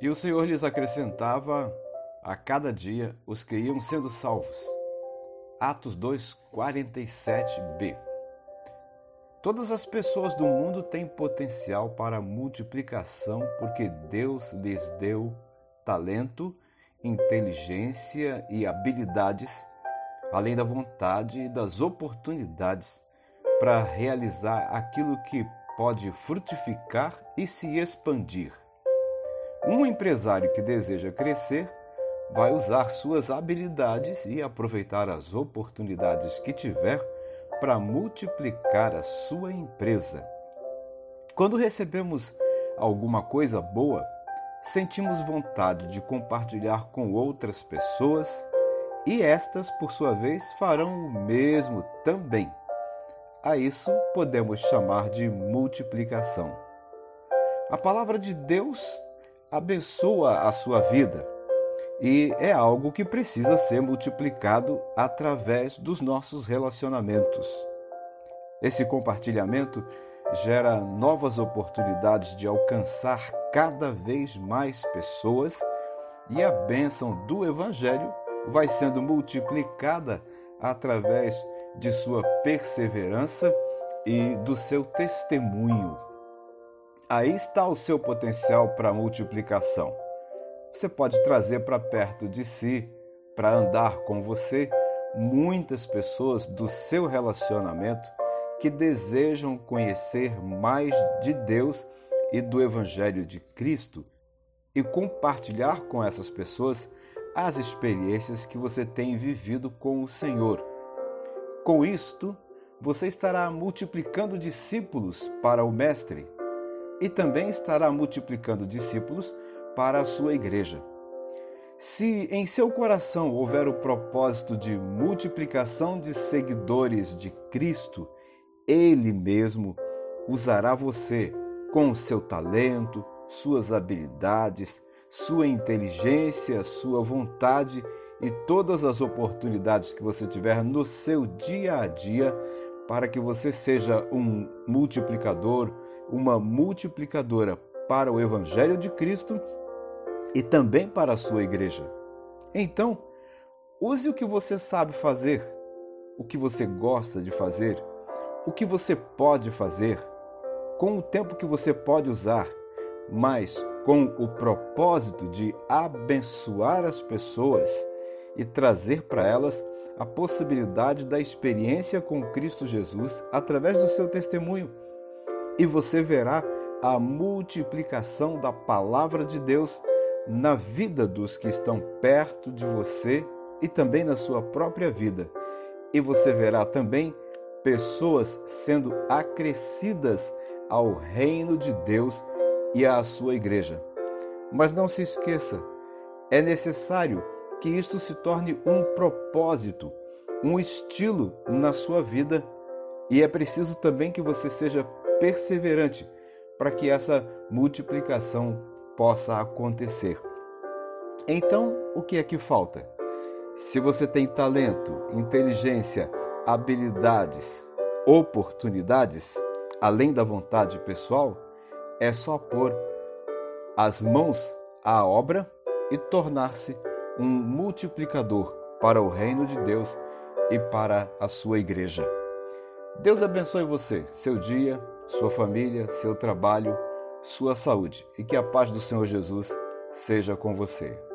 E o Senhor lhes acrescentava a cada dia os que iam sendo salvos. Atos 2, 47b. Todas as pessoas do mundo têm potencial para multiplicação porque Deus lhes deu talento, inteligência e habilidades, além da vontade e das oportunidades para realizar aquilo que pode frutificar e se expandir. Um empresário que deseja crescer vai usar suas habilidades e aproveitar as oportunidades que tiver para multiplicar a sua empresa. Quando recebemos alguma coisa boa, sentimos vontade de compartilhar com outras pessoas e estas, por sua vez, farão o mesmo também. A isso podemos chamar de multiplicação. A palavra de Deus abençoa a sua vida e é algo que precisa ser multiplicado através dos nossos relacionamentos. Esse compartilhamento gera novas oportunidades de alcançar cada vez mais pessoas e a bênção do Evangelho vai sendo multiplicada através de sua perseverança e do seu testemunho. Aí está o seu potencial para multiplicação. Você pode trazer para perto de si, para andar com você, muitas pessoas do seu relacionamento que desejam conhecer mais de Deus e do Evangelho de Cristo e compartilhar com essas pessoas as experiências que você tem vivido com o Senhor. Com isto, você estará multiplicando discípulos para o Mestre e também estará multiplicando discípulos para a sua igreja. Se em seu coração houver o propósito de multiplicação de seguidores de Cristo, Ele mesmo usará você com o seu talento, suas habilidades, sua inteligência, sua vontade e todas as oportunidades que você tiver no seu dia a dia para que você seja um multiplicador, uma multiplicadora para o Evangelho de Cristo e também para a sua igreja. Então, use o que você sabe fazer, o que você gosta de fazer, o que você pode fazer, com o tempo que você pode usar, mas com o propósito de abençoar as pessoas e trazer para elas a possibilidade da experiência com Cristo Jesus através do seu testemunho. E você verá a multiplicação da palavra de Deus na vida dos que estão perto de você e também na sua própria vida. E você verá também pessoas sendo acrescidas ao reino de Deus e à sua igreja. Mas não se esqueça, é necessário que isto se torne um propósito, um estilo na sua vida e é preciso também que você seja perseverante para que essa multiplicação possa acontecer. Então, o que é que falta? Se você tem talento, inteligência, habilidades, oportunidades, além da vontade pessoal, é só pôr as mãos à obra e tornar-se um multiplicador para o reino de Deus e para a sua igreja. Deus abençoe você, seu dia, sua família, seu trabalho, sua saúde e que a paz do Senhor Jesus seja com você.